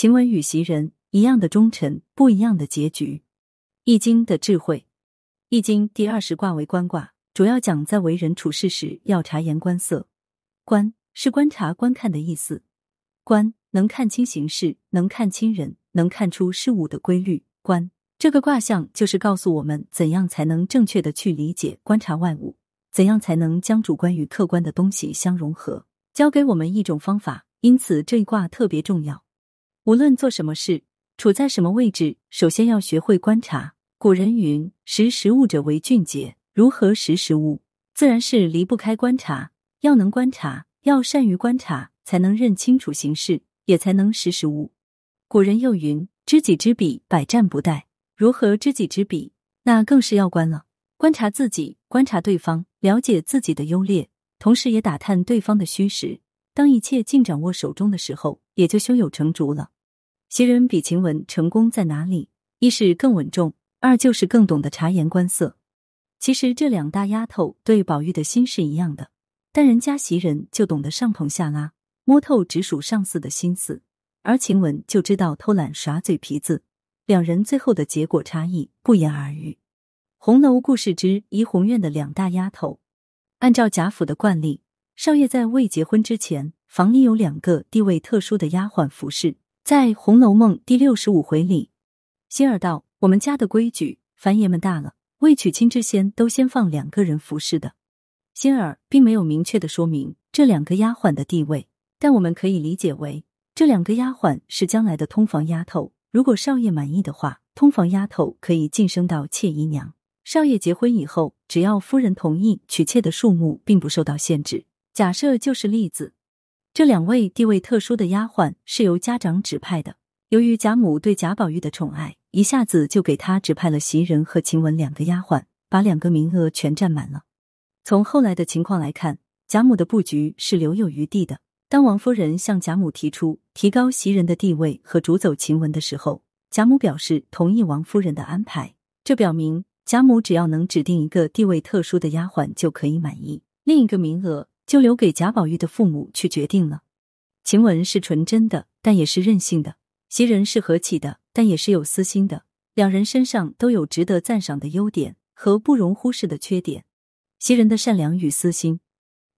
晴雯与袭人一样的忠臣，不一样的结局。易经的智慧，易经第二十卦为观卦，主要讲在为人处事时要察言观色。观是观察、观看的意思，观能看清形势，能看清人，能看出事物的规律。观这个卦象就是告诉我们怎样才能正确的去理解、观察外物，怎样才能将主观与客观的东西相融合，教给我们一种方法。因此这一卦特别重要。无论做什么事，处在什么位置，首先要学会观察。古人云：“识时务者为俊杰。”如何识时务？自然是离不开观察。要能观察，要善于观察，才能认清楚形势，也才能识时务。古人又云：“知己知彼，百战不殆。”如何知己知彼？那更是要观了。观察自己，观察对方，了解自己的优劣，同时也打探对方的虚实。当一切尽掌握手中的时候，也就胸有成竹了。袭人比晴雯成功在哪里？一是更稳重。二就是更懂得察言观色。其实这两大丫头对宝玉的心是一样的，但人家袭人就懂得上捧下拉，摸透直属上司的心思，而晴雯就知道偷懒耍嘴皮子。两人最后的结果差异不言而喻。红楼故事之怡红院的两大丫头，按照贾府的惯例，少爷在未结婚之前，房里有两个地位特殊的丫鬟服侍。在《红楼梦》第六十五回里，希儿道。我们家的规矩，凡爷们大了，未娶亲之先，都先放两个人服侍的。心儿并没有明确的说明这两个丫鬟的地位，但我们可以理解为这两个丫鬟是将来的通房丫头。如果少爷满意的话，通房丫头可以晋升到妾姨娘。少爷结婚以后，只要夫人同意，娶妾的数目并不受到限制。假设就是例子，这两位地位特殊的丫鬟是由家长指派的。由于贾母对贾宝玉的宠爱。一下子就给他指派了袭人和晴雯两个丫鬟，把两个名额全占满了。从后来的情况来看，贾母的布局是留有余地的。当王夫人向贾母提出提高袭人的地位和逐走晴雯的时候，贾母表示同意王夫人的安排。这表明贾母只要能指定一个地位特殊的丫鬟就可以满意，另一个名额就留给贾宝玉的父母去决定了。晴雯是纯真的，但也是任性的；袭人是和气的。但也是有私心的，两人身上都有值得赞赏的优点和不容忽视的缺点。袭人的善良与私心，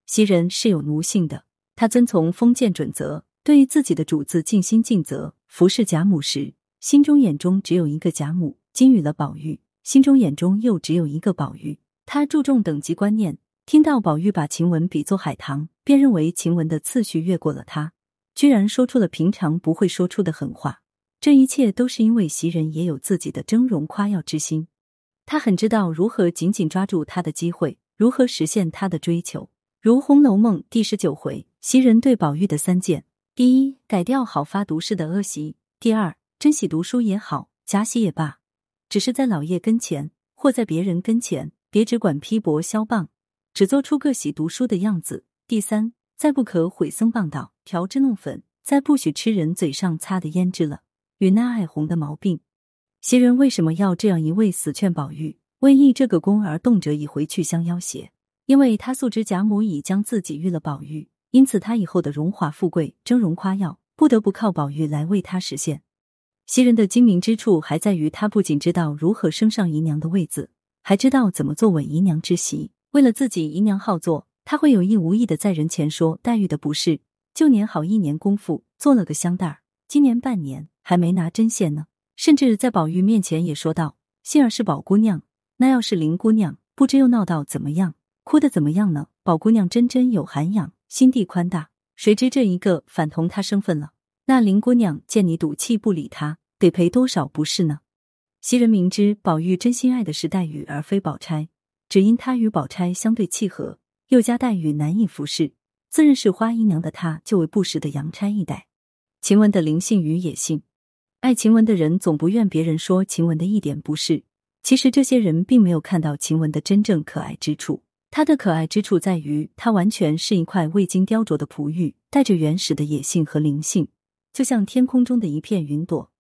袭人是有奴性的，她遵从封建准则，对自己的主子尽心尽责，服侍贾母时，心中眼中只有一个贾母；给予了宝玉，心中眼中又只有一个宝玉。他注重等级观念，听到宝玉把晴雯比作海棠，便认为晴雯的次序越过了他，居然说出了平常不会说出的狠话。这一切都是因为袭人也有自己的峥嵘夸耀之心，他很知道如何紧紧抓住他的机会，如何实现他的追求。如《红楼梦》第十九回，袭人对宝玉的三谏：第一，改掉好发毒誓的恶习；第二，珍惜读书也好，假喜也罢，只是在老爷跟前或在别人跟前，别只管批驳削棒，只做出个喜读书的样子；第三，再不可毁僧谤道、调脂弄粉，再不许吃人嘴上擦的胭脂了。与那爱红的毛病，袭人为什么要这样一味死劝宝玉为立这个功而动辄以回去相要挟？因为他素知贾母已将自己遇了宝玉，因此他以后的荣华富贵、峥嵘夸耀，不得不靠宝玉来为他实现。袭人的精明之处还在于，他不仅知道如何升上姨娘的位子，还知道怎么坐稳姨娘之席。为了自己姨娘好做，他会有意无意的在人前说黛玉的不是。就年好一年功夫做了个香袋儿，今年半年。还没拿针线呢，甚至在宝玉面前也说道：“杏儿是宝姑娘，那要是林姑娘，不知又闹到怎么样，哭的怎么样呢？宝姑娘真真有涵养，心地宽大，谁知这一个反同她身份了。那林姑娘见你赌气不理她，得赔多少不是呢？”袭人明知宝玉真心爱的是黛玉，而非宝钗，只因他与宝钗相对契合，又加黛玉难以服侍，自认是花姨娘的她，就为不时的阳差一代。晴雯的灵性与野性。爱晴雯的人总不愿别人说晴雯的一点不是，其实这些人并没有看到晴雯的真正可爱之处。她的可爱之处在于，她完全是一块未经雕琢的璞玉，带着原始的野性和灵性，就像天空中的一片云朵，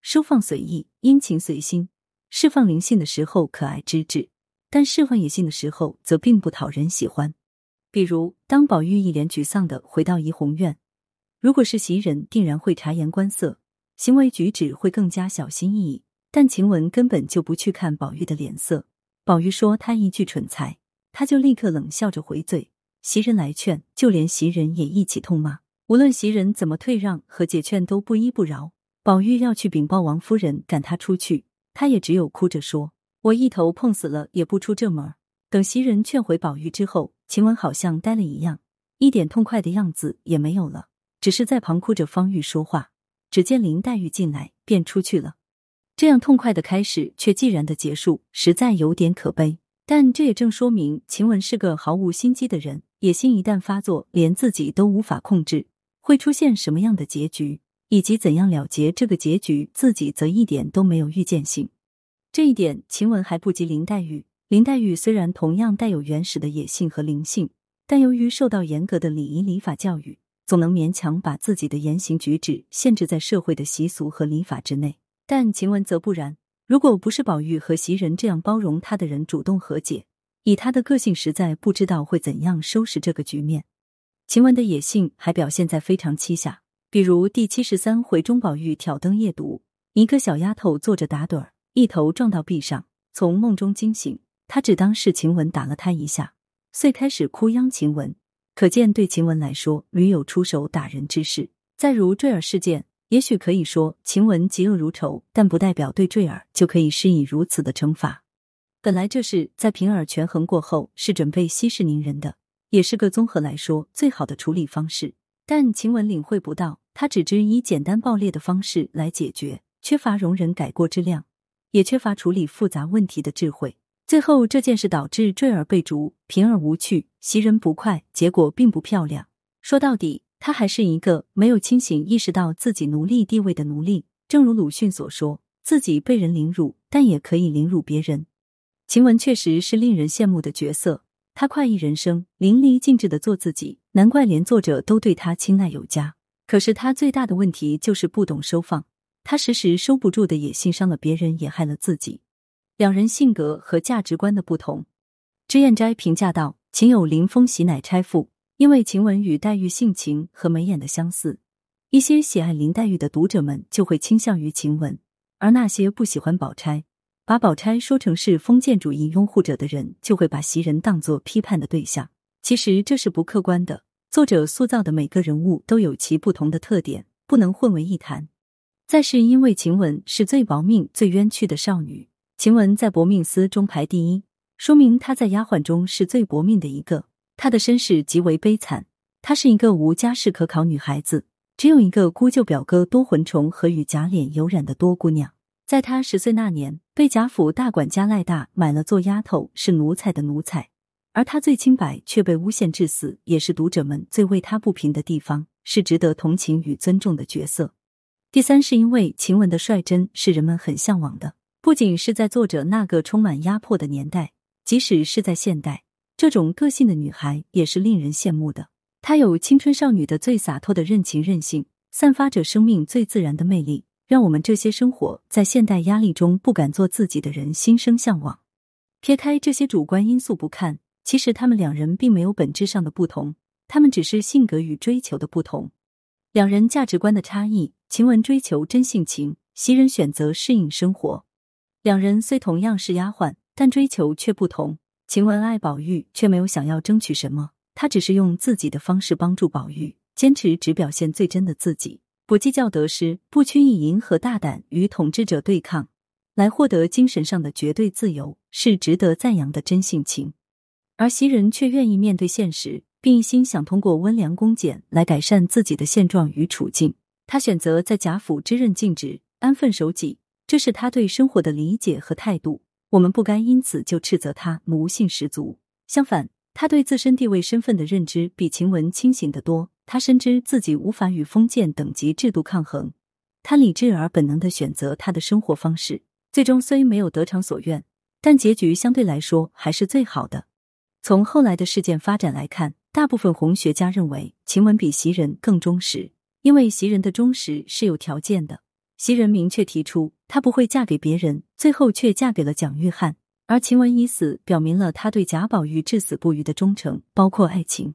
收放随意，阴晴随心。释放灵性的时候可爱之至，但释放野性的时候则并不讨人喜欢。比如，当宝玉一脸沮丧的回到怡红院，如果是袭人，定然会察言观色。行为举止会更加小心翼翼。但晴雯根本就不去看宝玉的脸色。宝玉说他一句蠢材，他就立刻冷笑着回嘴。袭人来劝，就连袭人也一起痛骂。无论袭人怎么退让和解劝，都不依不饶。宝玉要去禀报王夫人，赶他出去，他也只有哭着说：“我一头碰死了也不出这门。”等袭人劝回宝玉之后，晴雯好像呆了一样，一点痛快的样子也没有了，只是在旁哭着。方玉说话，只见林黛玉进来，便出去了。这样痛快的开始，却寂然的结束，实在有点可悲。但这也正说明晴雯是个毫无心机的人，野心一旦发作，连自己都无法控制，会出现什么样的结局，以及怎样了结这个结局，自己则一点都没有预见性。这一点，晴雯还不及林黛玉。林黛玉虽然同样带有原始的野性和灵性，但由于受到严格的礼仪礼法教育，总能勉强把自己的言行举止限制在社会的习俗和礼法之内。但晴雯则不然，如果不是宝玉和袭人这样包容她的人主动和解，以她的个性，实在不知道会怎样收拾这个局面。晴雯的野性还表现在非常期下，比如第七十三回中，宝玉挑灯夜读，一个小丫头坐着打盹儿，一头撞到壁上，从梦中惊醒，他只当是晴雯打了他一下，遂开始哭央晴雯。可见对晴雯来说，屡有出手打人之事。再如坠儿事件。也许可以说晴雯嫉恶如仇，但不代表对坠儿就可以施以如此的惩罚。本来这事在平儿权衡过后是准备息事宁人的，也是个综合来说最好的处理方式。但晴雯领会不到，他只知以简单暴烈的方式来解决，缺乏容忍改过之量，也缺乏处理复杂问题的智慧。最后这件事导致坠儿被逐，平儿无趣，袭人不快，结果并不漂亮。说到底。他还是一个没有清醒意识到自己奴隶地位的奴隶。正如鲁迅所说：“自己被人凌辱，但也可以凌辱别人。”晴雯确实是令人羡慕的角色，她快意人生，淋漓尽致的做自己，难怪连作者都对她青睐有加。可是她最大的问题就是不懂收放，他时时收不住的野心伤了别人，也害了自己。两人性格和价值观的不同，脂砚斋评价道：“秦有林风喜乃差妇。”因为晴雯与黛玉性情和眉眼的相似，一些喜爱林黛玉的读者们就会倾向于晴雯，而那些不喜欢宝钗、把宝钗说成是封建主义拥护者的人，就会把袭人当作批判的对象。其实这是不客观的，作者塑造的每个人物都有其不同的特点，不能混为一谈。再是因为晴雯是最薄命、最冤屈的少女，晴雯在薄命司中排第一，说明她在丫鬟中是最薄命的一个。她的身世极为悲惨，她是一个无家世可考女孩子，只有一个姑舅表哥多魂虫和与贾琏有染的多姑娘。在她十岁那年，被贾府大管家赖大买了做丫头，是奴才的奴才。而她最清白，却被诬陷致死，也是读者们最为她不平的地方，是值得同情与尊重的角色。第三，是因为晴雯的率真是人们很向往的，不仅是在作者那个充满压迫的年代，即使是在现代。这种个性的女孩也是令人羡慕的。她有青春少女的最洒脱的任情任性，散发着生命最自然的魅力，让我们这些生活在现代压力中不敢做自己的人心生向往。撇开这些主观因素不看，其实他们两人并没有本质上的不同，他们只是性格与追求的不同。两人价值观的差异，晴雯追求真性情，袭人选择适应生活。两人虽同样是丫鬟，但追求却不同。晴雯爱宝玉，却没有想要争取什么，她只是用自己的方式帮助宝玉，坚持只表现最真的自己，不计较得失，不屈意迎合，大胆与统治者对抗，来获得精神上的绝对自由，是值得赞扬的真性情。而袭人却愿意面对现实，并一心想通过温良恭俭来改善自己的现状与处境。他选择在贾府支任尽职，安分守己，这是他对生活的理解和态度。我们不该因此就斥责他奴性十足。相反，他对自身地位身份的认知比晴雯清醒得多。他深知自己无法与封建等级制度抗衡，他理智而本能的选择他的生活方式。最终虽没有得偿所愿，但结局相对来说还是最好的。从后来的事件发展来看，大部分红学家认为晴雯比袭人更忠实，因为袭人的忠实是有条件的。袭人明确提出，她不会嫁给别人，最后却嫁给了蒋玉菡。而晴雯已死，表明了她对贾宝玉至死不渝的忠诚，包括爱情。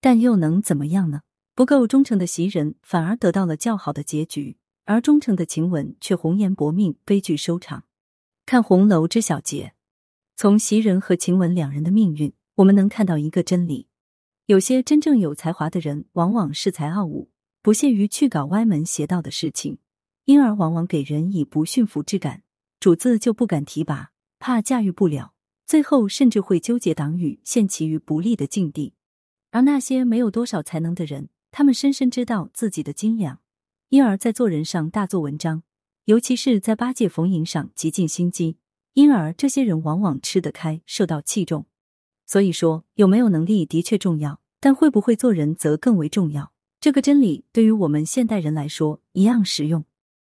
但又能怎么样呢？不够忠诚的袭人反而得到了较好的结局。而忠诚的晴雯却红颜薄命，悲剧收场。看红楼之小结，从袭人和晴雯两人的命运，我们能看到一个真理：有些真正有才华的人，往往恃才傲物，不屑于去搞歪门邪道的事情，因而往往给人以不驯服之感，主子就不敢提拔，怕驾驭不了，最后甚至会纠结党羽，陷其于不利的境地。而那些没有多少才能的人，他们深深知道自己的斤两，因而，在做人上大做文章。尤其是在八戒逢迎上极尽心机，因而这些人往往吃得开，受到器重。所以说，有没有能力的确重要，但会不会做人则更为重要。这个真理对于我们现代人来说一样实用。